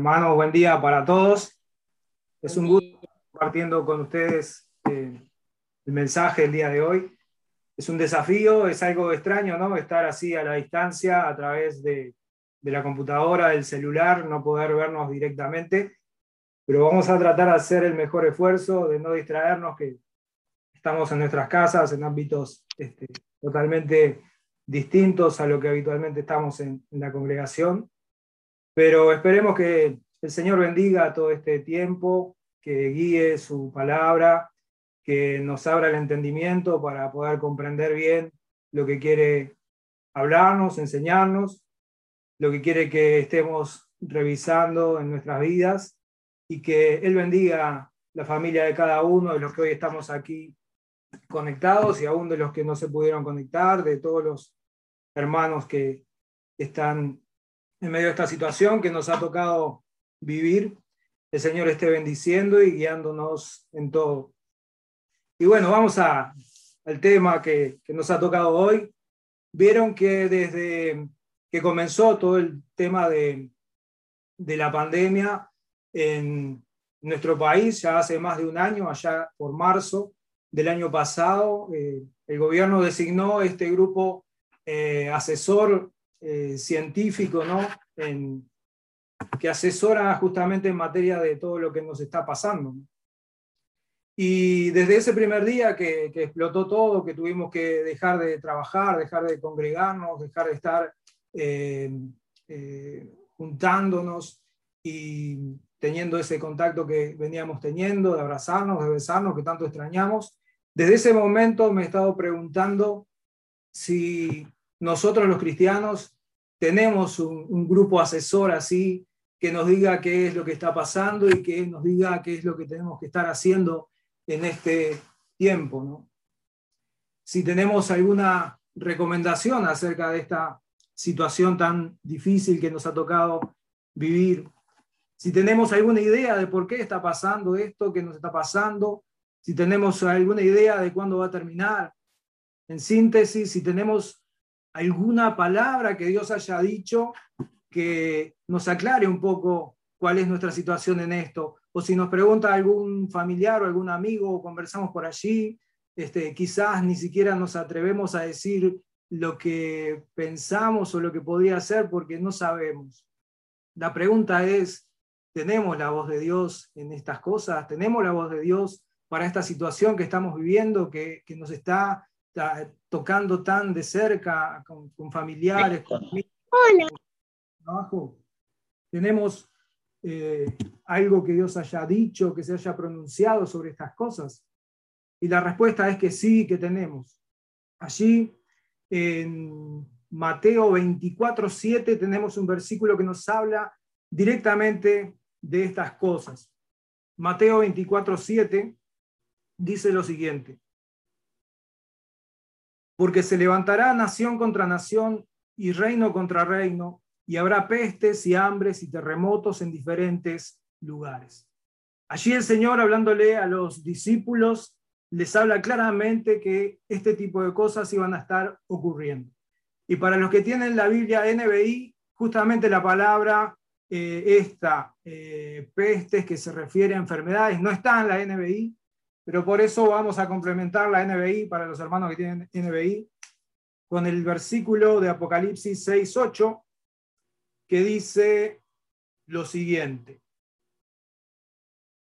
Hermanos, buen día para todos. Es un gusto compartiendo con ustedes eh, el mensaje del día de hoy. Es un desafío, es algo extraño, ¿no? Estar así a la distancia a través de, de la computadora, del celular, no poder vernos directamente, pero vamos a tratar de hacer el mejor esfuerzo, de no distraernos, que estamos en nuestras casas, en ámbitos este, totalmente distintos a lo que habitualmente estamos en, en la congregación. Pero esperemos que el Señor bendiga todo este tiempo, que guíe su palabra, que nos abra el entendimiento para poder comprender bien lo que quiere hablarnos, enseñarnos, lo que quiere que estemos revisando en nuestras vidas y que Él bendiga la familia de cada uno de los que hoy estamos aquí conectados y aún de los que no se pudieron conectar, de todos los hermanos que están en medio de esta situación que nos ha tocado vivir. El Señor esté bendiciendo y guiándonos en todo. Y bueno, vamos a, al tema que, nos ha tocado hoy. Vieron que desde que comenzó todo el tema de, de la pandemia en nuestro país, ya hace más de un año, allá por marzo del año pasado, eh, el gobierno designó este grupo eh, asesor eh, científico, ¿no? En, que asesora justamente en materia de todo lo que nos está pasando. Y desde ese primer día que, explotó todo, que tuvimos que dejar de trabajar, dejar de congregarnos, dejar de estar eh, eh, juntándonos y teniendo ese contacto que veníamos teniendo, de abrazarnos, de besarnos, que tanto extrañamos, desde ese momento me he estado preguntando si nosotros los cristianos tenemos un, grupo asesor así que nos diga qué es lo que está pasando y que nos diga qué es lo que tenemos que estar haciendo en este tiempo. ¿no? Si tenemos alguna recomendación acerca de esta situación tan difícil que nos ha tocado vivir, si tenemos alguna idea de por qué está pasando esto que nos está pasando, si tenemos alguna idea de cuándo va a terminar, en síntesis, si tenemos alguna palabra que Dios haya dicho que nos aclare un poco cuál es nuestra situación en esto. O si nos pregunta algún familiar o algún amigo o conversamos por allí, este, quizás ni siquiera nos atrevemos a decir lo que pensamos o lo que podría ser porque no sabemos. La pregunta es, ¿tenemos la voz de Dios en estas cosas? ¿Tenemos la voz de Dios para esta situación que estamos viviendo, que, que nos está tocando tan de cerca con, con familiares, con trabajo. Tenemos eh, algo que Dios haya dicho, que se haya pronunciado sobre estas cosas. Y la respuesta es que sí, que tenemos. Allí en Mateo 24, 7 tenemos un versículo que nos habla directamente de estas cosas. Mateo 24, 7 dice lo siguiente porque se levantará nación contra nación y reino contra reino, y habrá pestes y hambres y terremotos en diferentes lugares. Allí el Señor, hablándole a los discípulos, les habla claramente que este tipo de cosas iban a estar ocurriendo. Y para los que tienen la Biblia NBI, justamente la palabra eh, esta, eh, pestes, que se refiere a enfermedades, no está en la NBI, pero por eso vamos a complementar la NBI para los hermanos que tienen NBI con el versículo de Apocalipsis 6.8 que dice lo siguiente.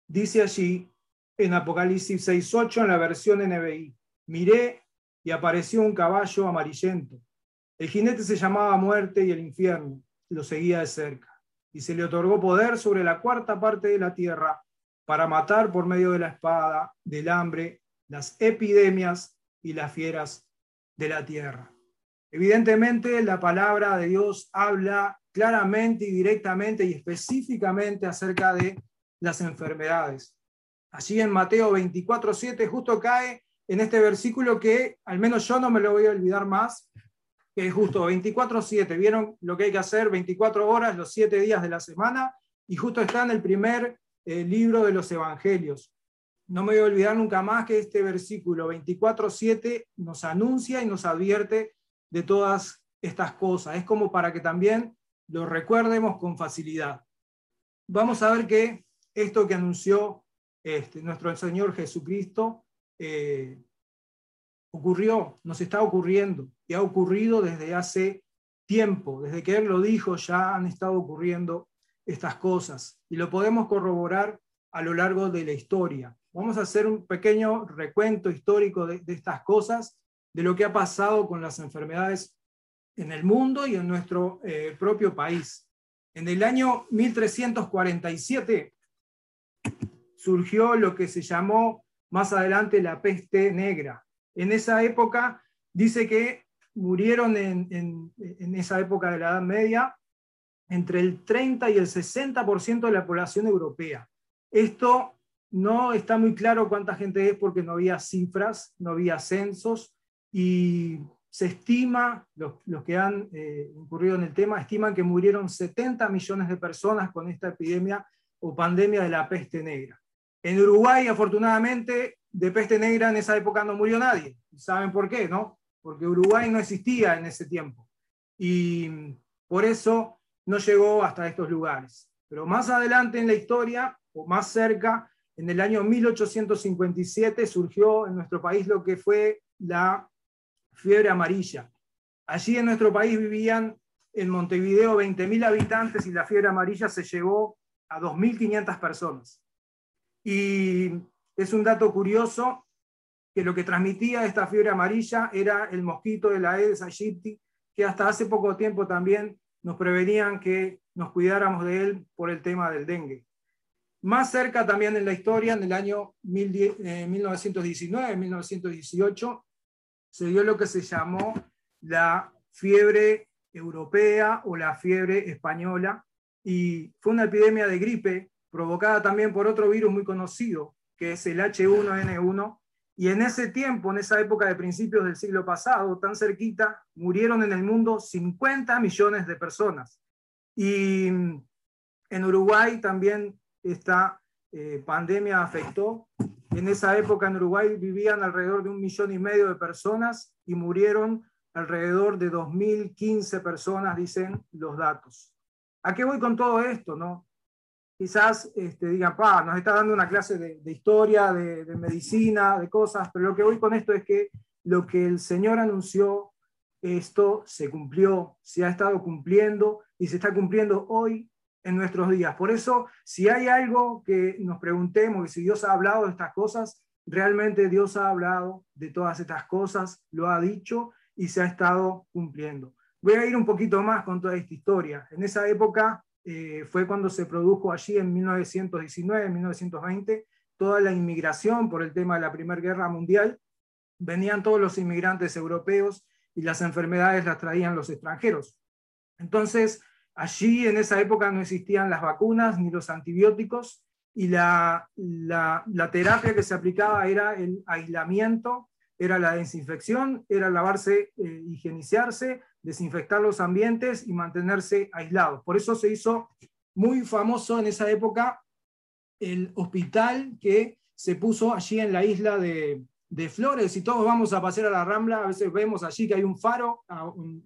Dice allí en Apocalipsis 6.8 en la versión NBI, miré y apareció un caballo amarillento. El jinete se llamaba muerte y el infierno lo seguía de cerca y se le otorgó poder sobre la cuarta parte de la tierra para matar por medio de la espada, del hambre, las epidemias y las fieras de la tierra. Evidentemente, la palabra de Dios habla claramente y directamente y específicamente acerca de las enfermedades. Allí en Mateo 24, 7 justo cae en este versículo que al menos yo no me lo voy a olvidar más, que es justo 24, 7. ¿Vieron lo que hay que hacer? 24 horas, los 7 días de la semana, y justo está en el primer el libro de los Evangelios. No me voy a olvidar nunca más que este versículo 24.7 nos anuncia y nos advierte de todas estas cosas. Es como para que también lo recuerdemos con facilidad. vamos a ver que esto que anunció este, nuestro Señor Jesucristo eh, ocurrió, nos está ocurriendo y ha ocurrido desde hace tiempo, desde que Él lo dijo ya han estado ocurriendo estas cosas y lo podemos corroborar a lo largo de la historia. Vamos a hacer un pequeño recuento histórico de, estas cosas, de lo que ha pasado con las enfermedades en el mundo y en nuestro eh, propio país. En el año 1347 surgió lo que se llamó más adelante la peste negra. En esa época dice que murieron en, esa época de la Edad Media entre el 30 y el 60% de la población europea. Esto no está muy claro cuánta gente es porque no había cifras, no había censos y se estima, los, que han eh, incurrido en el tema, estiman que murieron 70 millones de personas con esta epidemia o pandemia de la peste negra. En Uruguay, afortunadamente, de peste negra en esa época no murió nadie. ¿Saben por qué? No? Porque Uruguay no existía en ese tiempo. Y por eso no llegó hasta estos lugares. Pero más adelante en la historia, o más cerca, en el año 1857 surgió en nuestro país lo que fue la fiebre amarilla. Allí en nuestro país vivían en Montevideo 20.000 habitantes y la fiebre amarilla se llevó a 2.500 personas. Y es un dato curioso que lo que transmitía esta fiebre amarilla era el mosquito de la Aedes aegypti, que hasta hace poco tiempo también nos prevenían que nos cuidáramos de él por el tema del dengue. Más cerca también en la historia, en el año 1919-1918, eh, se dio lo que se llamó la fiebre europea o la fiebre española, y fue una epidemia de gripe provocada también por otro virus muy conocido, que es el H1N1, y en ese tiempo, en esa época de principios del siglo pasado, tan cerquita, murieron en el mundo 50 millones de personas. Y en Uruguay también esta eh, pandemia afectó. En esa época en Uruguay vivían alrededor de un millón y medio de personas y murieron alrededor de 2.015 personas, dicen los datos. ¿A qué voy con todo esto? No? Quizás este, digan, pa, nos está dando una clase de, historia, de, medicina, de cosas, pero lo que voy con esto es que lo que el Señor anunció, esto se cumplió, se ha estado cumpliendo y se está cumpliendo hoy en nuestros días. Por eso, si hay algo que nos preguntemos, y si Dios ha hablado de estas cosas, realmente Dios ha hablado de todas estas cosas, lo ha dicho y se ha estado cumpliendo. Voy a ir un poquito más con toda esta historia. En esa época eh, fue cuando se produjo allí en 1919, 1920, toda la inmigración por el tema de la Primera Guerra Mundial. Venían todos los inmigrantes europeos y las enfermedades las traían los extranjeros. Entonces, allí en esa época no existían las vacunas ni los antibióticos y la, terapia que se aplicaba era el aislamiento, era la desinfección, era lavarse, eh, higienizarse, desinfectar los ambientes y mantenerse aislados. Por eso se hizo muy famoso en esa época el hospital que se puso allí en la isla de, Flores. Si todos vamos a pasear a la Rambla, a veces vemos allí que hay un faro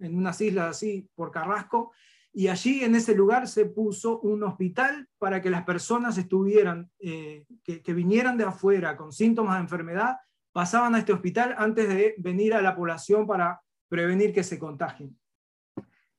en unas islas así por Carrasco, y allí en ese lugar se puso un hospital para que las personas estuvieran, eh, que, que vinieran de afuera con síntomas de enfermedad, pasaban a este hospital antes de venir a la población para prevenir que se contagien.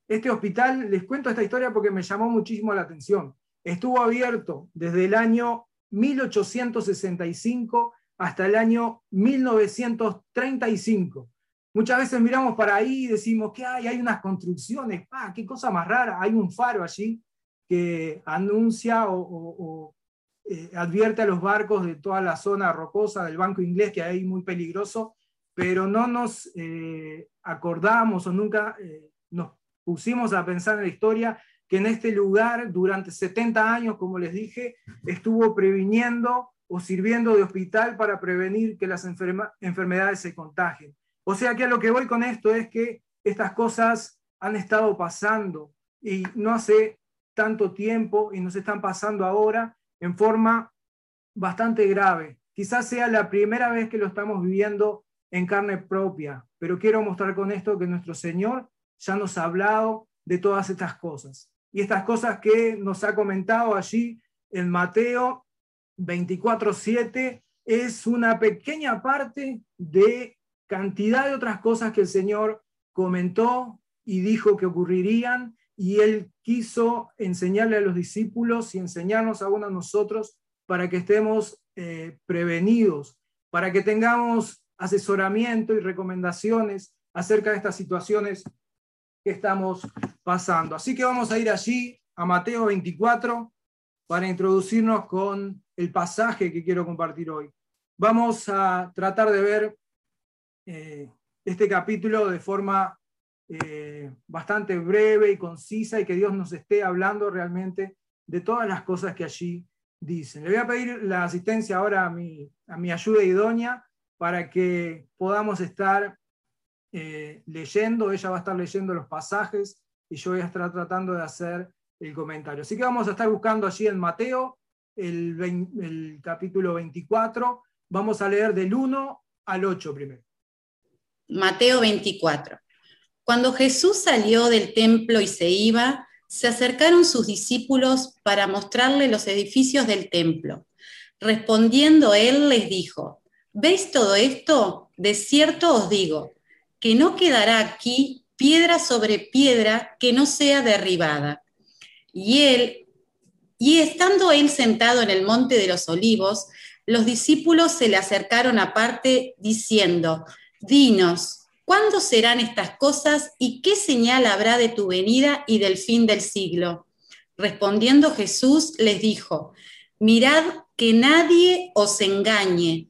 Este hospital, les cuento esta historia porque me llamó muchísimo la atención. Estuvo abierto desde el año 1865 hasta el año 1935. Muchas veces miramos para ahí y decimos que hay, hay unas construcciones, ah, qué cosa más rara, hay un faro allí que anuncia o, eh, advierte a los barcos de toda la zona rocosa del Banco Inglés que hay muy peligroso pero no nos eh, acordamos o nunca eh, nos pusimos a pensar en la historia que en este lugar durante 70 años, como les dije, estuvo previniendo o sirviendo de hospital para prevenir que las enfermedades se contagien. O sea que a lo que voy con esto es que estas cosas han estado pasando y no hace tanto tiempo y nos están pasando ahora en forma bastante grave. Quizás sea la primera vez que lo estamos viviendo en carne propia, pero quiero mostrar con esto que nuestro Señor ya nos ha hablado de todas estas cosas. y estas cosas que nos ha comentado allí en Mateo 24.7 es una pequeña parte de cantidad de otras cosas que el Señor comentó y dijo que ocurrirían y él quiso enseñarle a los discípulos y enseñarnos aún a nosotros para que estemos eh, prevenidos, para que tengamos asesoramiento y recomendaciones acerca de estas situaciones que estamos pasando. Así que vamos a ir allí a Mateo 24 para introducirnos con el pasaje que quiero compartir hoy. Vamos a tratar de ver eh, este capítulo de forma eh, bastante breve y concisa y que Dios nos esté hablando realmente de todas las cosas que allí dicen. Le voy a pedir la asistencia ahora a mi, a mi ayuda idónea para que podamos estar eh, leyendo, ella va a estar leyendo los pasajes y yo voy a estar tratando de hacer el comentario. Así que vamos a estar buscando allí en Mateo, el, el capítulo 24, vamos a leer del 1 al 8 primero. Mateo 24. Cuando Jesús salió del templo y se iba, se acercaron sus discípulos para mostrarle los edificios del templo. Respondiendo él les dijo, ¿veis todo esto? De cierto os digo, que no quedará aquí piedra sobre piedra que no sea derribada. Y él, y estando él sentado en el monte de los olivos, los discípulos se le acercaron aparte diciendo, Dinos, ¿Cuándo serán estas cosas y qué señal habrá de tu venida y del fin del siglo? Respondiendo Jesús les dijo, mirad que nadie os engañe,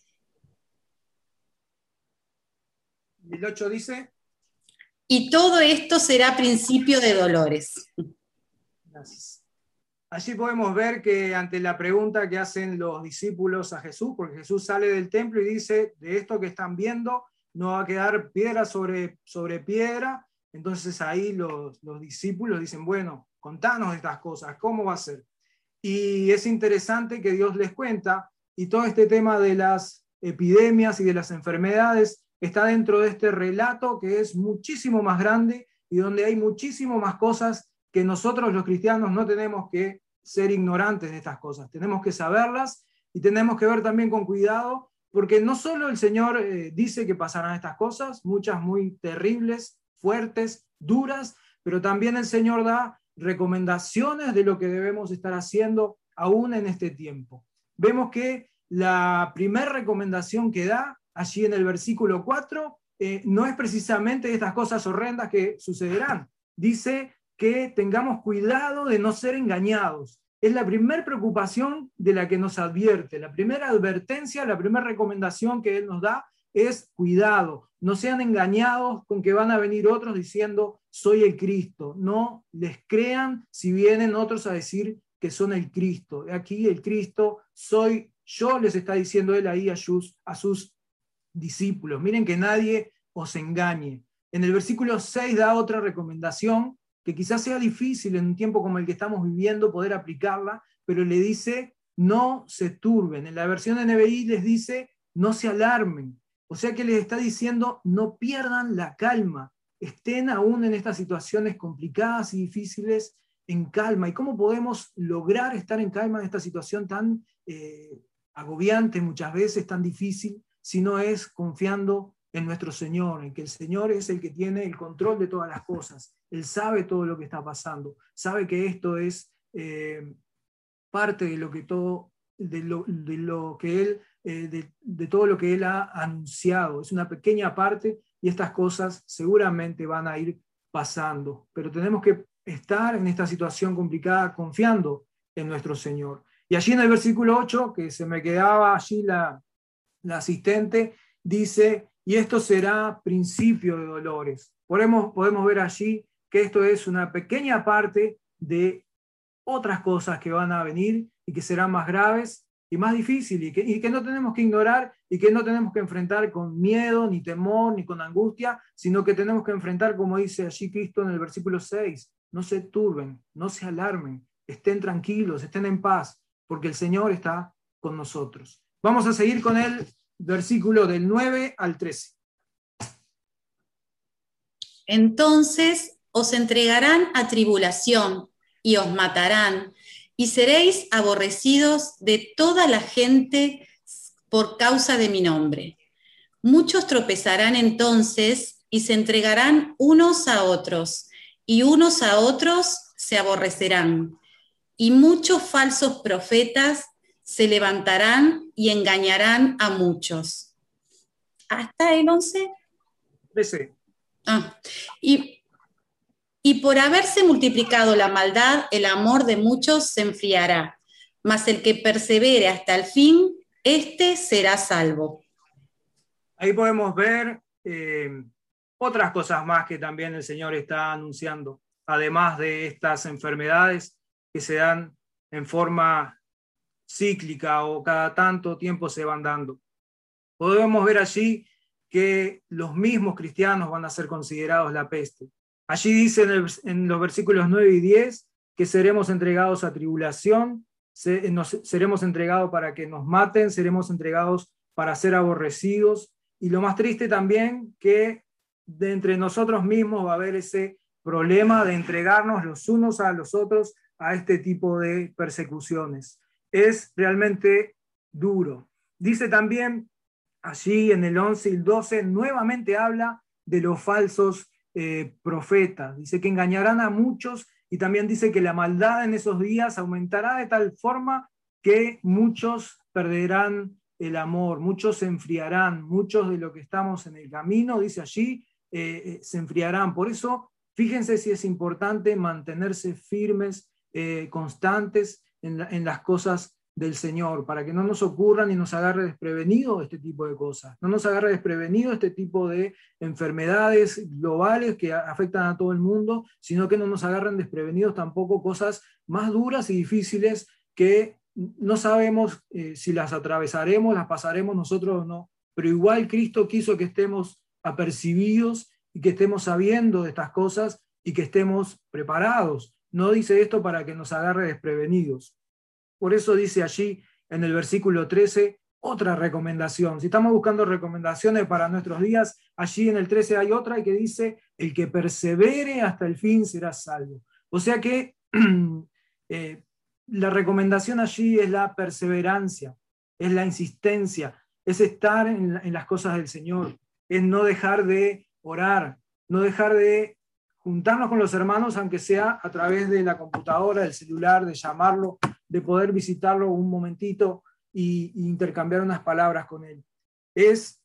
El 8 dice. Y todo esto será principio de dolores. Gracias. Allí podemos ver que ante la pregunta que hacen los discípulos a Jesús, porque Jesús sale del templo y dice, de esto que están viendo, no va a quedar piedra sobre, sobre piedra. Entonces ahí los, discípulos dicen, bueno, contanos estas cosas, ¿cómo va a ser? Y es interesante que Dios les cuenta y todo este tema de las epidemias y de las enfermedades está dentro de este relato que es muchísimo más grande y donde hay muchísimo más cosas que nosotros los cristianos no tenemos que ser ignorantes de estas cosas, tenemos que saberlas y tenemos que ver también con cuidado porque no solo el Señor eh, dice que pasarán estas cosas, muchas muy terribles, fuertes, duras, pero también el Señor da recomendaciones de lo que debemos estar haciendo aún en este tiempo. Vemos que la primera recomendación que da allí en el versículo 4 eh, no es precisamente estas cosas horrendas que sucederán. Dice que tengamos cuidado de no ser engañados es la primera preocupación de la que nos advierte, la primera advertencia, la primera recomendación que Él nos da es cuidado, no sean engañados con que van a venir otros diciendo soy el Cristo, no les crean si vienen otros a decir que son el Cristo. Aquí el Cristo soy yo, les está diciendo Él ahí a sus, a sus discípulos. Miren que nadie os engañe. En el versículo 6 da otra recomendación que quizás sea difícil en un tiempo como el que estamos viviendo poder aplicarla, pero le dice, no se turben. En la versión de NBI les dice, no se alarmen. O sea que les está diciendo, no pierdan la calma, estén aún en estas situaciones complicadas y difíciles en calma. ¿Y cómo podemos lograr estar en calma en esta situación tan eh, agobiante, muchas veces tan difícil, si no es confiando en nuestro Señor, en que el Señor es el que tiene el control de todas las cosas. Él sabe todo lo que está pasando, sabe que esto es eh, parte de lo que todo, de lo, que él, eh, de, todo lo que él ha anunciado. Es una pequeña parte y estas cosas seguramente van a ir pasando. Pero tenemos que estar en esta situación complicada confiando en nuestro Señor. Y allí en el versículo 8, que se me quedaba allí la, la asistente, dice, y esto será principio de dolores. Podemos, podemos ver allí que esto es una pequeña parte de otras cosas que van a venir y que serán más graves y más difíciles y que, y que no tenemos que ignorar y que no tenemos que enfrentar con miedo, ni temor, ni con angustia, sino que tenemos que enfrentar, como dice allí Cristo en el versículo 6, no se turben, no se alarmen, estén tranquilos, estén en paz, porque el Señor está con nosotros. Vamos a seguir con el versículo del 9 al 13. Entonces os entregarán a tribulación y os matarán, y seréis aborrecidos de toda la gente por causa de mi nombre. Muchos tropezarán entonces y se entregarán unos a otros, y unos a otros se aborrecerán. Y muchos falsos profetas se levantarán y engañarán a muchos. ¿Hasta el 11? Ah, y y por haberse multiplicado la maldad, el amor de muchos se enfriará, mas el que persevere hasta el fin, éste será salvo. Ahí podemos ver eh, otras cosas más que también el Señor está anunciando, además de estas enfermedades que se dan en forma cíclica o cada tanto tiempo se van dando. Podemos ver allí que los mismos cristianos van a ser considerados la peste. Allí dice en, los versículos 9 y 10 que seremos entregados a tribulación, seremos entregados para que nos maten, seremos entregados para ser aborrecidos. Y lo más triste también que de entre nosotros mismos va a haber ese problema de entregarnos los unos a los otros a este tipo de persecuciones. Es realmente duro. Dice también allí en el 11 y el 12, nuevamente habla de los falsos eh, profetas. Dice que engañarán a muchos y también dice que la maldad en esos días aumentará de tal forma que muchos perderán el amor, muchos se enfriarán, muchos de los que estamos en el camino, dice allí, eh, eh, se enfriarán. Por eso, fíjense si es importante mantenerse firmes, constantes en, las cosas del Señor, para que no nos ocurran y nos agarre desprevenido este tipo de cosas, no nos agarre desprevenido este tipo de enfermedades globales que afectan a todo el mundo, sino que no nos agarren desprevenidos tampoco cosas más duras y difíciles que no sabemos eh, si las atravesaremos, las pasaremos nosotros o no, pero igual Cristo quiso que estemos apercibidos y que estemos sabiendo de estas cosas y que estemos preparados. No dice esto para que nos agarre desprevenidos. Por eso dice allí en el versículo 13 otra recomendación. Si estamos buscando recomendaciones para nuestros días, allí en el 13 hay otra que dice, el que persevere hasta el fin será salvo. O sea que eh, la recomendación allí es la perseverancia, es la insistencia, es estar en, en las cosas del Señor, es no dejar de orar, no dejar de juntarnos con los hermanos, aunque sea a través de la computadora, del celular, de llamarlo, de poder visitarlo un momentito y, intercambiar unas palabras con él. Es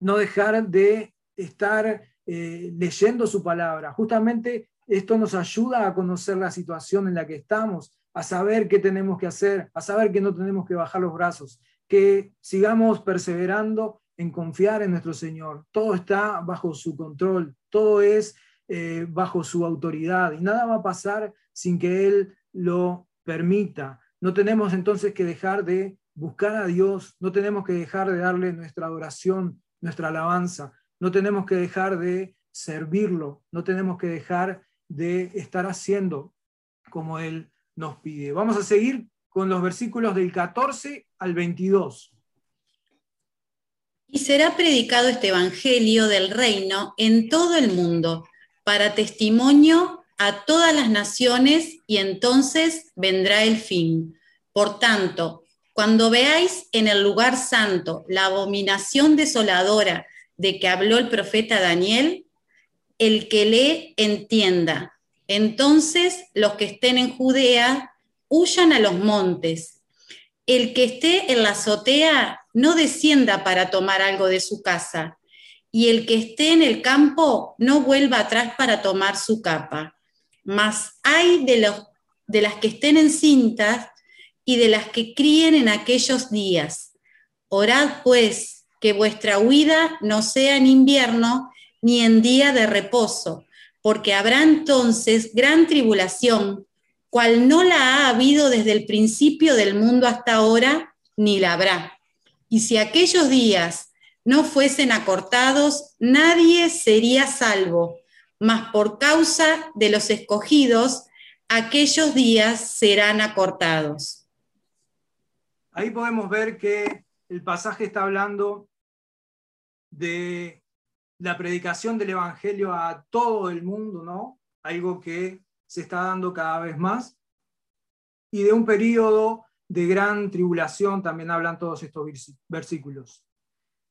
no dejar de estar eh, leyendo su palabra. Justamente esto nos ayuda a conocer la situación en la que estamos, a saber qué tenemos que hacer, a saber que no tenemos que bajar los brazos, que sigamos perseverando en confiar en nuestro Señor. Todo está bajo su control, todo es eh, bajo su autoridad y nada va a pasar sin que Él lo permita. No tenemos entonces que dejar de buscar a Dios, no tenemos que dejar de darle nuestra adoración, nuestra alabanza, no tenemos que dejar de servirlo, no tenemos que dejar de estar haciendo como Él nos pide. Vamos a seguir con los versículos del 14 al 22. Y será predicado este Evangelio del reino en todo el mundo para testimonio a todas las naciones y entonces vendrá el fin. Por tanto, cuando veáis en el lugar santo la abominación desoladora de que habló el profeta Daniel, el que lee entienda. Entonces los que estén en Judea huyan a los montes. El que esté en la azotea no descienda para tomar algo de su casa, y el que esté en el campo no vuelva atrás para tomar su capa mas hay de, los, de las que estén encintas y de las que críen en aquellos días. Orad pues que vuestra huida no sea en invierno ni en día de reposo, porque habrá entonces gran tribulación, cual no la ha habido desde el principio del mundo hasta ahora, ni la habrá. Y si aquellos días no fuesen acortados, nadie sería salvo, mas por causa de los escogidos, aquellos días serán acortados. Ahí podemos ver que el pasaje está hablando de la predicación del Evangelio a todo el mundo, ¿no? Algo que se está dando cada vez más. Y de un periodo de gran tribulación también hablan todos estos versículos.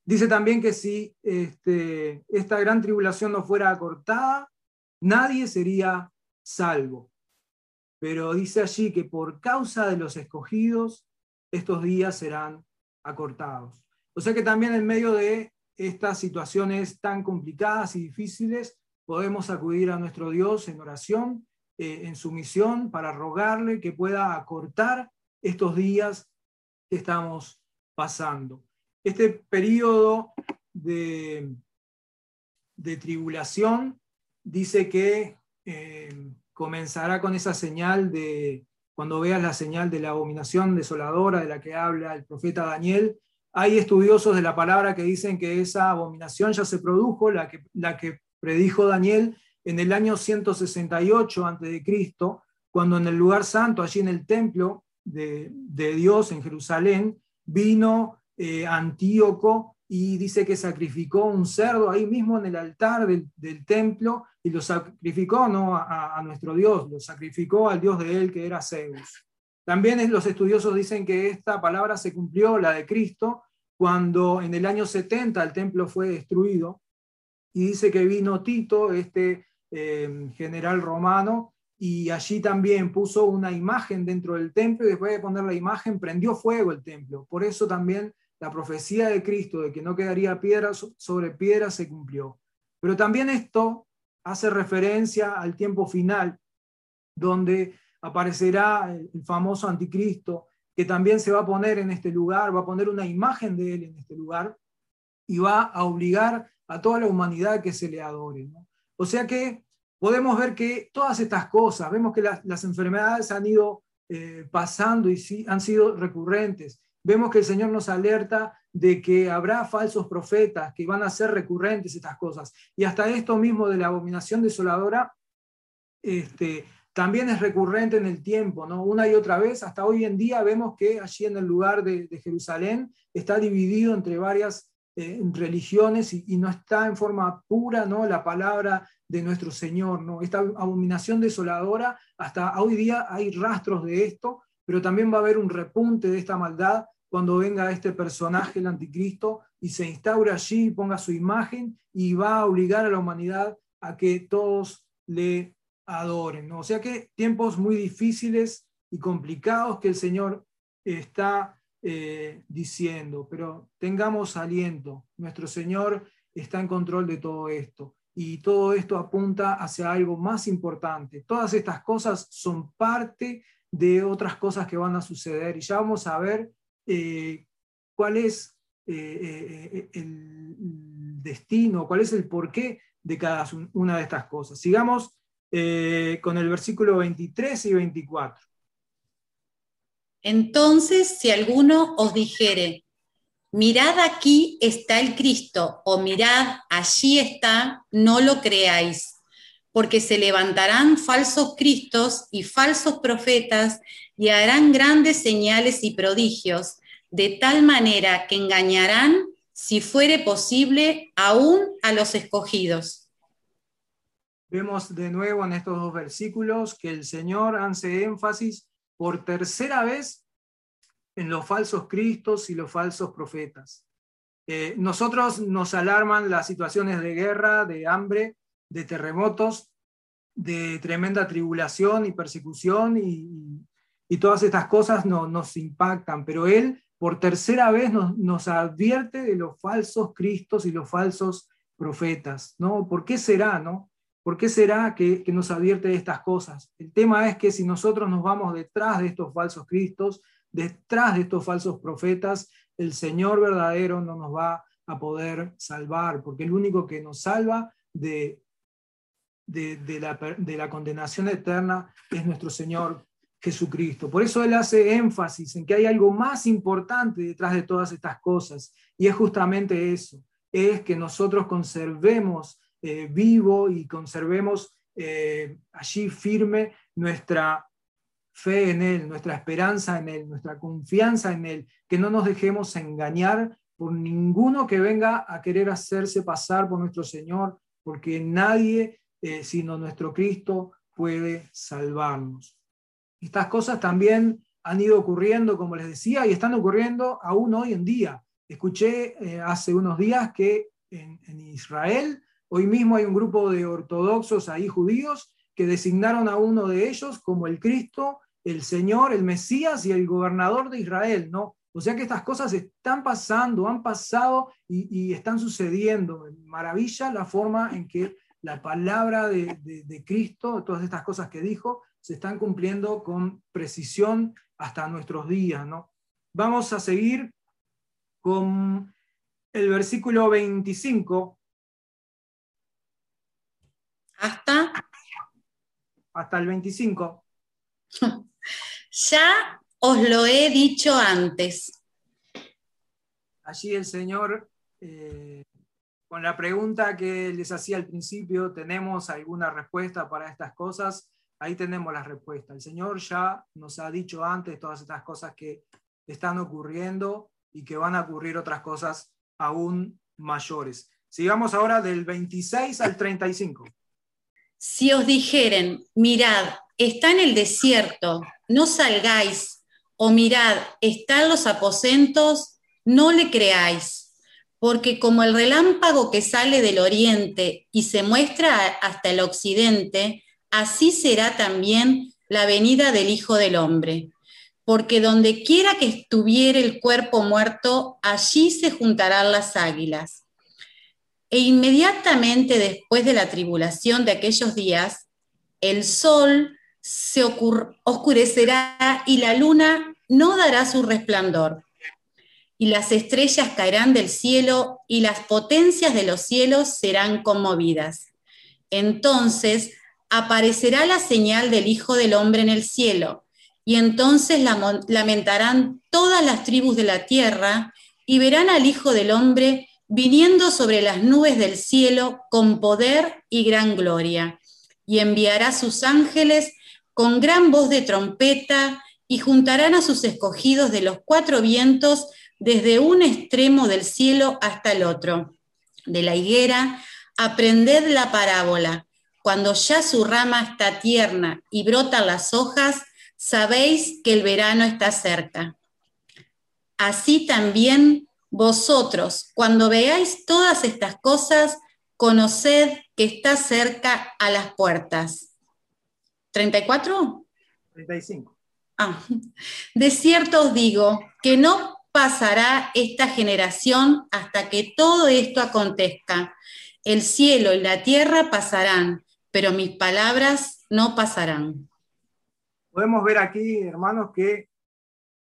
Dice también que si este, esta gran tribulación no fuera acortada, nadie sería salvo. Pero dice allí que por causa de los escogidos, estos días serán acortados. O sea que también en medio de estas situaciones tan complicadas y difíciles, podemos acudir a nuestro Dios en oración, eh, en sumisión, para rogarle que pueda acortar estos días que estamos pasando. Este periodo de, de tribulación dice que eh, comenzará con esa señal de, cuando veas la señal de la abominación desoladora de la que habla el profeta Daniel, hay estudiosos de la palabra que dicen que esa abominación ya se produjo, la que, la que predijo Daniel en el año 168 a.C., cuando en el lugar santo, allí en el templo de, Dios en Jerusalén, vino eh, Antíoco y dice que sacrificó un cerdo ahí mismo en el altar del, templo y lo sacrificó no a, nuestro Dios, lo sacrificó al Dios de él que era Zeus. También los estudiosos dicen que esta palabra se cumplió, la de Cristo, cuando en el año 70 el templo fue destruido y dice que vino Tito, este em, general romano, y allí también puso una imagen dentro del templo y después de poner la imagen prendió fuego el templo. Por eso también la profecía de Cristo de que no quedaría piedra sobre piedra se cumplió. Pero también esto hace referencia al tiempo final, donde aparecerá el famoso anticristo, que también se va a poner en este lugar, va a poner una imagen de él en este lugar y va a obligar a toda la humanidad que se le adore. O sea que podemos ver que todas estas cosas, vemos que las, enfermedades han ido eh, pasando y han sido recurrentes. Vemos que el Señor nos alerta de que habrá falsos profetas, que van a ser recurrentes estas cosas. Y hasta esto mismo de la abominación desoladora, este, también es recurrente en el tiempo, ¿no? Una y otra vez, hasta hoy en día vemos que allí en el lugar de, Jerusalén está dividido entre varias eh, religiones y, no está en forma pura, ¿no? La palabra de nuestro Señor, ¿no? Esta abominación desoladora, hasta hoy día hay rastros de esto, pero también va a haber un repunte de esta maldad cuando venga este personaje, el anticristo, y se instaure allí, ponga su imagen y va a obligar a la humanidad a que todos le adoren. O sea que tiempos muy difíciles y complicados que el Señor está eh, diciendo, pero tengamos aliento. Nuestro Señor está en control de todo esto y todo esto apunta hacia algo más importante. Todas estas cosas son parte de otras cosas que van a suceder y ya vamos a ver eh, cuál es eh, el destino, cuál es el porqué de cada una de estas cosas. Sigamos eh, con el versículo 23 y 24. Entonces, si alguno os dijere, mirad aquí está el Cristo, o mirad allí está, no lo creáis, porque se levantarán falsos cristos y falsos profetas y harán grandes señales y prodigios, de tal manera que engañarán, si fuere posible, aún a los escogidos. Vemos de nuevo en estos dos versículos que el Señor hace énfasis por tercera vez en los falsos cristos y los falsos profetas. Eh, nosotros nos alarman las situaciones de guerra, de hambre, de terremotos, de tremenda tribulación y persecución y, todas estas cosas no, nos impactan, pero Él por tercera vez nos, nos, advierte de los falsos cristos y los falsos profetas, ¿no? ¿Por qué será, no? ¿Por qué será que, nos advierte de estas cosas? El tema es que si nosotros nos vamos detrás de estos falsos cristos, detrás de estos falsos profetas, el Señor verdadero no nos va a poder salvar, porque el único que nos salva de, de, la, condenación eterna es nuestro Señor Jesucristo. Por eso él hace énfasis en que hay algo más importante detrás de todas estas cosas, y es justamente eso, es que nosotros conservemos eh, vivo y conservemos eh, allí firme nuestra fe en Él, nuestra esperanza en Él, nuestra confianza en Él, que no nos dejemos engañar por ninguno que venga a querer hacerse pasar por nuestro Señor, porque nadie eh, sino nuestro Cristo puede salvarnos. Estas cosas también han ido ocurriendo, como les decía, y están ocurriendo aún hoy en día. Escuché eh, hace unos días que en, en Israel hoy mismo hay un grupo de ortodoxos ahí judíos que designaron a uno de ellos como el Cristo, el Señor, el Mesías y el gobernador de Israel, ¿no? O sea que estas cosas están pasando, han pasado y, están sucediendo. Maravilla la forma en que la palabra de, Cristo, todas estas cosas que dijo, se están cumpliendo con precisión hasta nuestros días, ¿no? Vamos a seguir con el versículo 25. Hasta. Hasta el 25. ya os lo he dicho antes. Allí el Señor, eh, con la pregunta que les hacía al principio, ¿tenemos alguna respuesta para estas cosas? Ahí tenemos la respuesta. El Señor ya nos ha dicho antes todas estas cosas que están ocurriendo y que van a ocurrir otras cosas aún mayores. Sigamos ahora del 26 al 35. Si os dijeren, mirad, está en el desierto, no salgáis o mirad, están los aposentos, no le creáis, porque como el relámpago que sale del oriente y se muestra hasta el occidente, así será también la venida del Hijo del Hombre. Porque donde quiera que estuviere el cuerpo muerto, allí se juntarán las águilas. E inmediatamente después de la tribulación de aquellos días, el sol se oscurecerá y la luna no dará su resplandor. Y las estrellas caerán del cielo y las potencias de los cielos serán conmovidas. Entonces aparecerá la señal del Hijo del Hombre en el cielo, y entonces lamentarán todas las tribus de la tierra y verán al Hijo del Hombre viniendo sobre las nubes del cielo con poder y gran gloria, y enviará sus ángeles con gran voz de trompeta y juntarán a sus escogidos de los cuatro vientos desde un extremo del cielo hasta el otro. De la higuera, aprended la parábola. Cuando ya su rama está tierna y brotan las hojas, sabéis que el verano está cerca. Así también vosotros, cuando veáis todas estas cosas, conoced que está cerca a las puertas. ¿34? 35. Ah, de cierto os digo que no pasará esta generación hasta que todo esto acontezca. El cielo y la tierra pasarán, pero mis palabras no pasarán. Podemos ver aquí, hermanos, que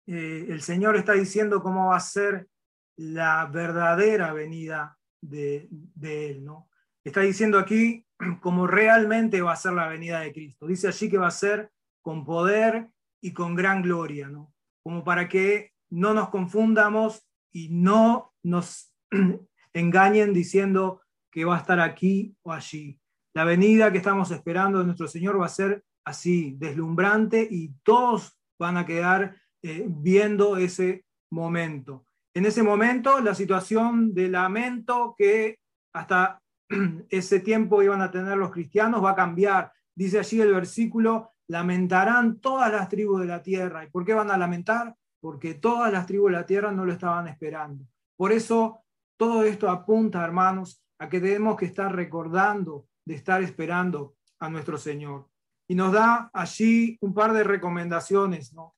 eh, el Señor está diciendo cómo va a ser la verdadera venida de, de Él, ¿no? Está diciendo aquí como realmente va a ser la venida de Cristo. Dice allí que va a ser con poder y con gran gloria, ¿no? Como para que no nos confundamos y no nos engañen diciendo que va a estar aquí o allí. La venida que estamos esperando de nuestro Señor va a ser así, deslumbrante y todos van a quedar eh, viendo ese momento. En ese momento, la situación de lamento que hasta ese tiempo iban a tener los cristianos va a cambiar. Dice allí el versículo, lamentarán todas las tribus de la tierra. ¿Y por qué van a lamentar? Porque todas las tribus de la tierra no lo estaban esperando. Por eso todo esto apunta, hermanos, a que tenemos que estar recordando de estar esperando a nuestro Señor. Y nos da allí un par de recomendaciones, ¿no?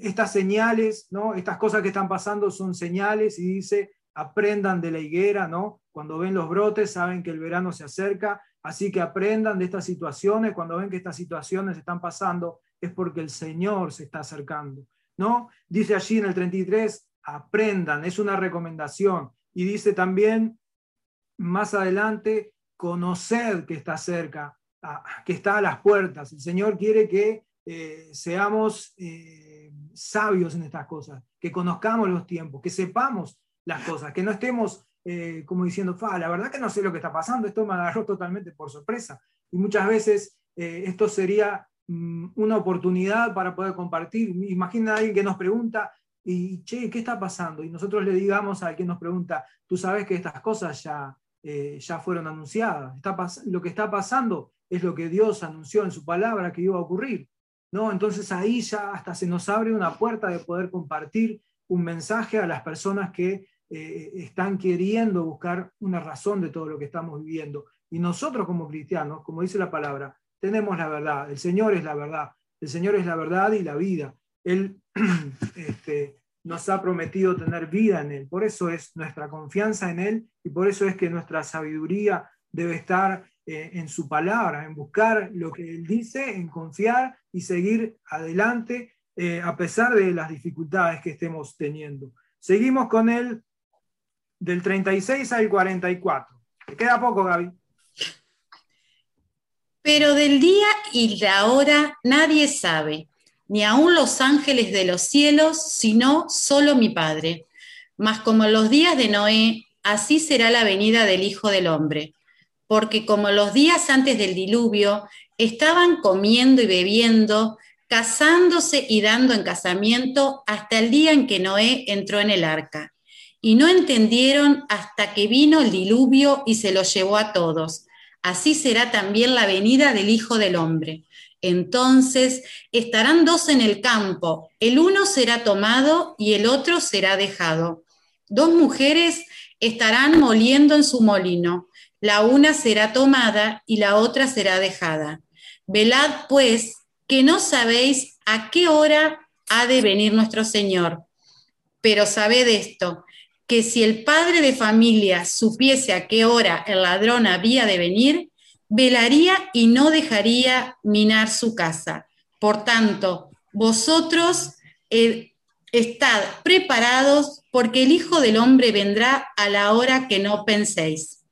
Estas señales, ¿no? Estas cosas que están pasando son señales y dice, aprendan de la higuera, ¿no? Cuando ven los brotes, saben que el verano se acerca, así que aprendan de estas situaciones. Cuando ven que estas situaciones están pasando, es porque el Señor se está acercando, ¿no? Dice allí en el 33, aprendan, es una recomendación. Y dice también, más adelante, conoced que está cerca, que está a las puertas. El Señor quiere que eh, seamos eh, sabios en estas cosas, que conozcamos los tiempos, que sepamos las cosas, que no estemos eh, como diciendo, la verdad que no sé lo que está pasando, esto me agarró totalmente por sorpresa. Y muchas veces esto sería una oportunidad para poder compartir. Imagina a alguien que nos pregunta, y che, ¿qué está pasando? Y nosotros le digamos a quien nos pregunta, tú sabes que estas cosas ya, ya fueron anunciadas, está lo que está pasando es lo que Dios anunció en su palabra que iba a ocurrir. ¿no? Entonces ahí ya hasta se nos abre una puerta de poder compartir un mensaje a las personas que eh, están queriendo buscar una razón de todo lo que estamos viviendo. Y nosotros como cristianos, como dice la palabra, tenemos la verdad, el Señor es la verdad, el Señor es la verdad y la vida. Él este, nos ha prometido tener vida en Él, por eso es nuestra confianza en Él y por eso es que nuestra sabiduría debe estar eh, en su palabra, en buscar lo que Él dice, en confiar y seguir adelante eh, a pesar de las dificultades que estemos teniendo. Seguimos con él del 36 al 44. Te queda poco, Gaby. Pero del día y la hora nadie sabe, ni aun los ángeles de los cielos, sino solo mi Padre. Mas como en los días de Noé, así será la venida del Hijo del Hombre porque como los días antes del diluvio, estaban comiendo y bebiendo, casándose y dando en casamiento hasta el día en que Noé entró en el arca. Y no entendieron hasta que vino el diluvio y se los llevó a todos. Así será también la venida del Hijo del Hombre. Entonces estarán dos en el campo, el uno será tomado y el otro será dejado. Dos mujeres estarán moliendo en su molino la una será tomada y la otra será dejada. Velad pues que no sabéis a qué hora ha de venir nuestro Señor. Pero sabed esto, que si el padre de familia supiese a qué hora el ladrón había de venir, velaría y no dejaría minar su casa. Por tanto, vosotros eh, estad preparados porque el Hijo del Hombre vendrá a la hora que no penséis.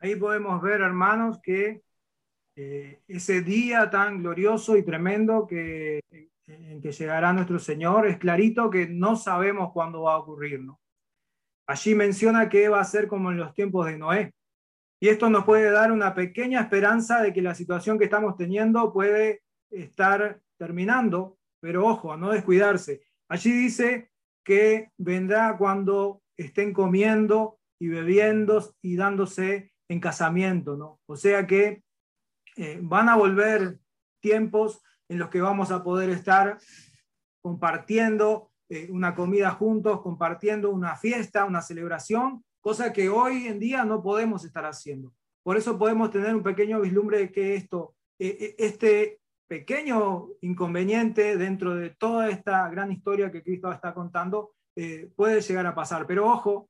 Ahí podemos ver, hermanos, que eh, ese día tan glorioso y tremendo que, en que llegará nuestro Señor, es clarito que no sabemos cuándo va a ocurrir. ¿no? Allí menciona que va a ser como en los tiempos de Noé. Y esto nos puede dar una pequeña esperanza de que la situación que estamos teniendo puede estar terminando, pero ojo, a no descuidarse. Allí dice que vendrá cuando estén comiendo y bebiendo y dándose en casamiento, ¿no? O sea que eh, van a volver tiempos en los que vamos a poder estar compartiendo eh, una comida juntos, compartiendo una fiesta, una celebración, cosa que hoy en día no podemos estar haciendo. Por eso podemos tener un pequeño vislumbre de que esto, eh, este pequeño inconveniente dentro de toda esta gran historia que Cristo está contando puede llegar a pasar. Pero ojo,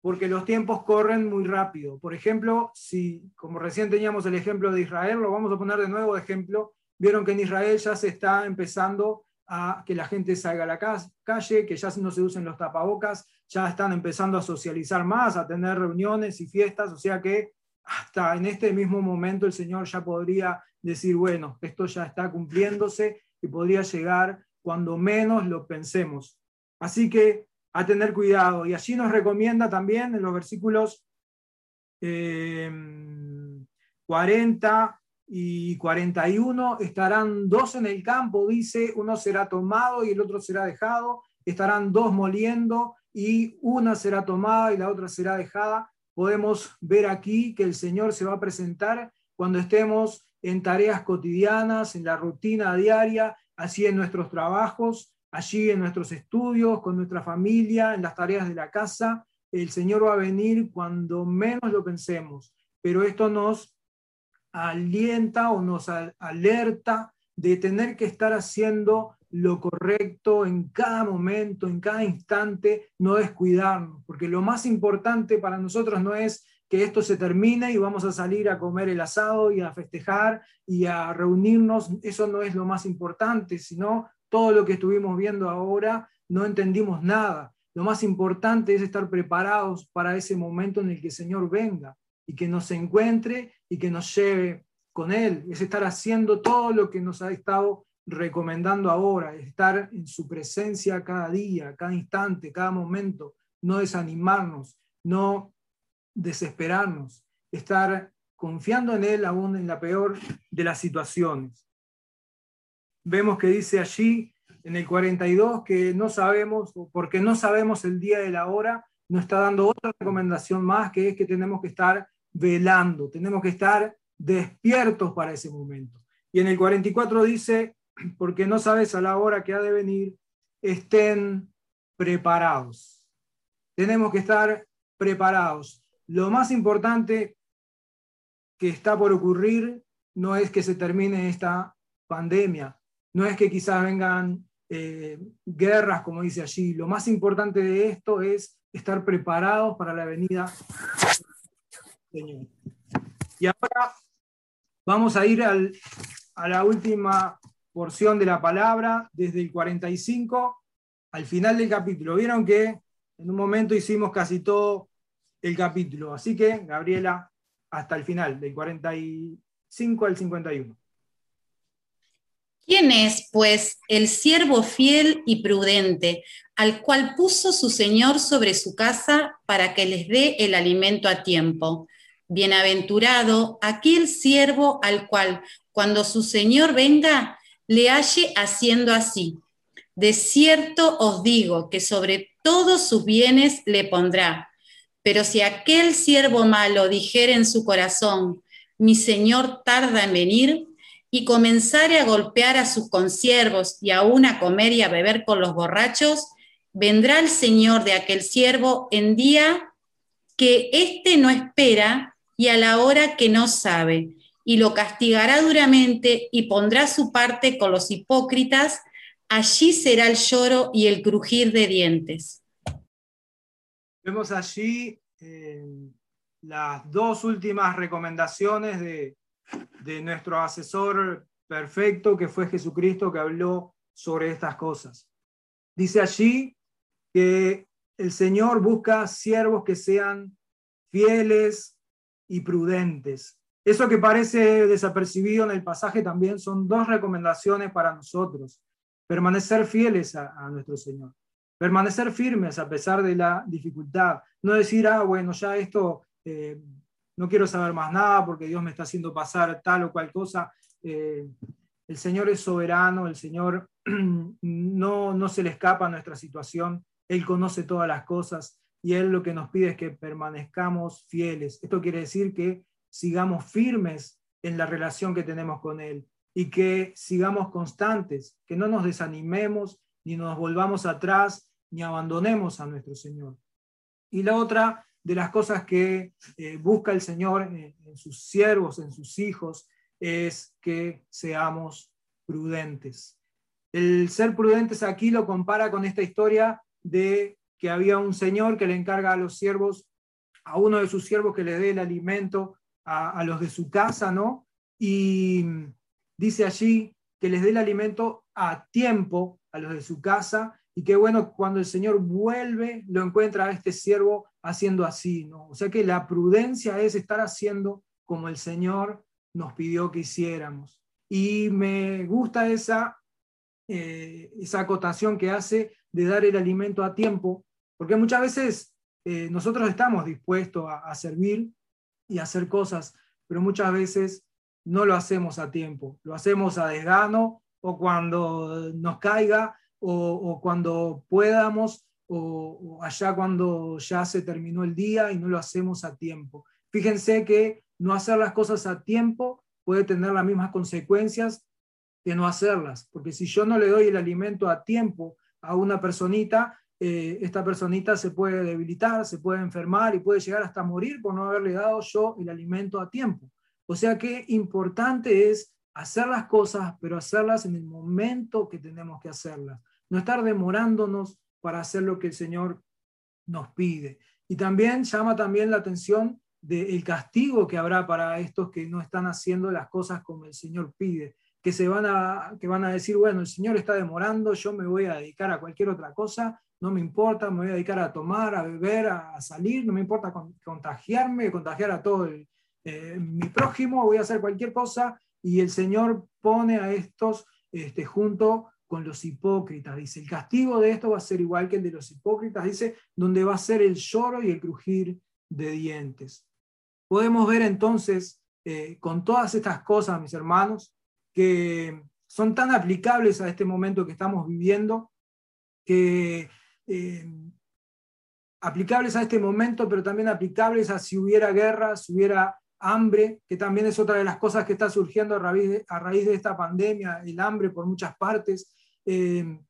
porque los tiempos corren muy rápido. Por ejemplo, si, como recién teníamos el ejemplo de Israel, lo vamos a poner de nuevo ejemplo, vieron que en Israel ya se está empezando a que la gente salga a la calle, que ya no se usen los tapabocas, ya están empezando a socializar más, a tener reuniones y fiestas, o sea que hasta en este mismo momento el Señor ya podría decir, bueno, esto ya está cumpliéndose y podría llegar cuando menos lo pensemos. Así que a tener cuidado. Y allí nos recomienda también en los versículos 40 eh, y 41, estarán dos en el campo, dice, uno será tomado y el otro será dejado, estarán dos moliendo y una será tomada y la otra será dejada. Podemos ver aquí que el Señor se va a presentar cuando estemos en tareas cotidianas, en la rutina diaria, así en nuestros trabajos, allí en nuestros estudios, con nuestra familia, en las tareas de la casa. El Señor va a venir cuando menos lo pensemos, pero esto nos alienta o nos alerta de tener que estar haciendo lo correcto en cada momento, en cada instante, no descuidarnos, porque lo más importante para nosotros no es que esto se termine y vamos a salir a comer el asado y a festejar y a reunirnos, eso no es lo más importante, sino todo lo que estuvimos viendo ahora, no entendimos nada. Lo más importante es estar preparados para ese momento en el que el Señor venga y que nos encuentre y que nos lleve con Él, es estar haciendo todo lo que nos ha estado recomendando ahora, estar en su presencia cada día, cada instante, cada momento, no desanimarnos, no desesperarnos, estar confiando en Él aún en la peor de las situaciones. Vemos que dice allí en el 42 que no sabemos, porque no sabemos el día y la hora, nos está dando otra recomendación más, que es que tenemos que estar velando, tenemos que estar despiertos para ese momento. Y en el 44 dice, porque no sabes a la hora que ha de venir, estén preparados. Tenemos que estar preparados. Lo más importante que está por ocurrir no es que se termine esta pandemia, no es que quizás vengan eh, guerras, como dice allí. Lo más importante de esto es estar preparados para la venida Señor. Y ahora vamos a ir a la última porción de la palabra, desde el 45 al final del capítulo. Vieron que en un momento hicimos casi todo el capítulo. Así que, Gabriela, hasta el final, del 45 al 51. ¿Quién es, pues, el siervo fiel y prudente, al cual puso su Señor sobre su casa para que les dé el alimento a tiempo? Bienaventurado aquel siervo al cual, cuando su Señor venga, le halle haciendo así. De cierto os digo que sobre todos sus bienes le pondrá pero si aquel siervo malo dijera en su corazón, mi señor tarda en venir, y comenzare a golpear a sus consiervos y aún a comer y a beber con los borrachos, vendrá el señor de aquel siervo en día que éste no espera y a la hora que no sabe, y lo castigará duramente y pondrá su parte con los hipócritas, allí será el lloro y el crujir de dientes. Vemos allí eh, las dos últimas recomendaciones de, de nuestro asesor perfecto, que fue Jesucristo, que habló sobre estas cosas. Dice allí que el Señor busca siervos que sean fieles y prudentes. Eso que parece desapercibido en el pasaje también son dos recomendaciones para nosotros. Permanecer fieles a, a nuestro Señor permanecer firmes a pesar de la dificultad, no decir, ah, bueno, ya esto, eh, no quiero saber más nada porque Dios me está haciendo pasar tal o cual cosa. Eh, el Señor es soberano, el Señor no, no se le escapa a nuestra situación, Él conoce todas las cosas y Él lo que nos pide es que permanezcamos fieles. Esto quiere decir que sigamos firmes en la relación que tenemos con Él y que sigamos constantes, que no nos desanimemos ni nos volvamos atrás ni abandonemos a nuestro Señor. Y la otra de las cosas que eh, busca el Señor en, sus siervos, en sus hijos, es que seamos prudentes. El ser prudentes aquí lo compara con esta historia de que había un señor que le encarga a los siervos, a uno de sus siervos que le dé el alimento a, los de su casa, ¿no? Y dice allí que les dé el alimento a tiempo a los de su casa y qué bueno cuando el Señor vuelve, lo encuentra a este siervo haciendo así, ¿no? O sea que la prudencia es estar haciendo como el Señor nos pidió que hiciéramos. Y me gusta esa, eh, esa acotación que hace de dar el alimento a tiempo, porque muchas veces eh, nosotros estamos dispuestos a, servir y a hacer cosas, pero muchas veces no lo hacemos a tiempo, lo hacemos a desgano o cuando nos caiga o, cuando podamos o, allá cuando ya se terminó el día y no lo hacemos a tiempo. Fíjense que no hacer las cosas a tiempo puede tener las mismas consecuencias que no hacerlas, porque si yo no le doy el alimento a tiempo a una personita, eh, esta personita se puede debilitar, se puede enfermar y puede llegar hasta morir por no haberle dado yo el alimento a tiempo. O sea que importante es hacer las cosas, pero hacerlas en el momento que tenemos que hacerlas. No estar demorándonos para hacer lo que el Señor nos pide. Y también llama también la atención del castigo que habrá para estos que no están haciendo las cosas como el Señor pide, que, se van a, que van a decir, bueno, el Señor está demorando, yo me voy a dedicar a cualquier otra cosa, no me importa, me voy a dedicar a tomar, a beber, a salir, no me importa contagiarme, contagiar a todo eh, mi prójimo, voy a hacer cualquier cosa, y el Señor pone a estos este, junto con los hipócritas. Dice, el castigo de esto va a ser igual que el de los hipócritas, dice, donde va a ser el lloro y el crujir de dientes. Podemos ver entonces, eh, con todas estas cosas, mis hermanos, que son tan aplicables a este momento que estamos viviendo, que eh, aplicables a este momento, pero también aplicables a si hubiera guerra, si hubiera hambre, que también es otra de las cosas que está surgiendo a raíz de, esta pandemia, el hambre por muchas partes, eh,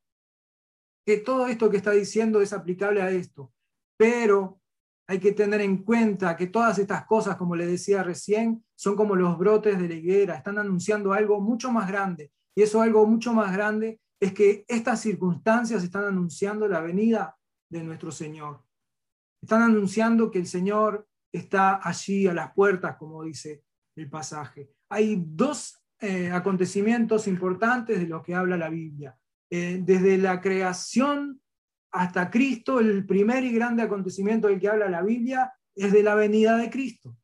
que todo esto que está diciendo es aplicable a esto, pero hay que tener en cuenta que todas estas cosas, como le decía recién, son como los brotes de la higuera, están anunciando algo mucho más grande, y eso algo mucho más grande es que estas circunstancias están anunciando la venida de nuestro Señor. Están anunciando que el Señor está allí a las puertas, como dice el pasaje. Hay dos eh, acontecimientos importantes de los que habla la Biblia. Eh, desde la creación hasta Cristo, el primer y grande acontecimiento del que habla la Biblia es de la venida de Cristo.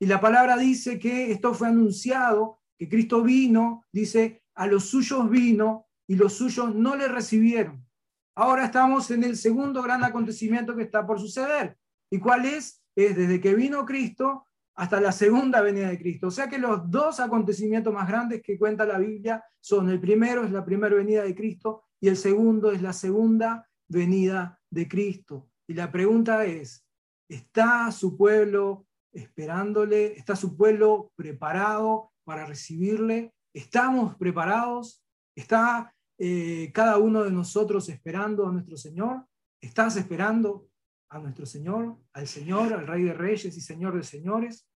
Y la palabra dice que esto fue anunciado, que Cristo vino, dice, a los suyos vino y los suyos no le recibieron. Ahora estamos en el segundo gran acontecimiento que está por suceder. ¿Y cuál es? Es desde que vino Cristo hasta la segunda venida de Cristo. O sea que los dos acontecimientos más grandes que cuenta la Biblia son el primero es la primera venida de Cristo y el segundo es la segunda venida de Cristo. Y la pregunta es, ¿está su pueblo esperándole? ¿Está su pueblo preparado para recibirle? ¿Estamos preparados? ¿Está eh, cada uno de nosotros esperando a nuestro Señor? ¿Estás esperando a nuestro Señor, al Señor, al Rey de Reyes y Señor de Señores?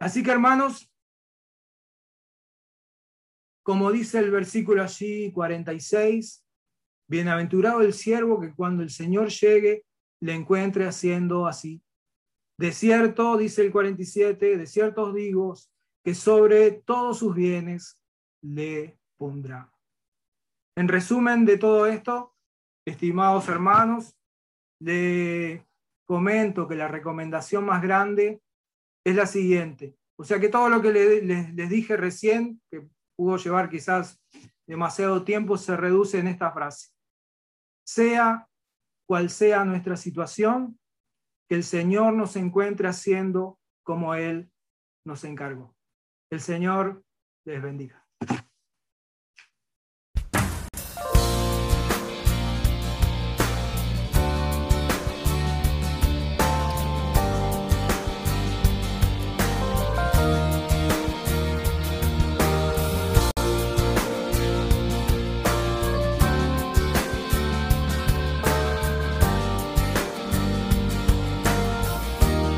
Así que hermanos, como dice el versículo allí 46, bienaventurado el siervo que cuando el Señor llegue le encuentre haciendo así. De cierto, dice el 47, de cierto os digo que sobre todos sus bienes le pondrá. En resumen de todo esto, estimados hermanos, le comento que la recomendación más grande es la siguiente. O sea que todo lo que les dije recién, que pudo llevar quizás demasiado tiempo, se reduce en esta frase. Sea cual sea nuestra situación, que el Señor nos encuentre haciendo como Él nos encargó. El Señor les bendiga.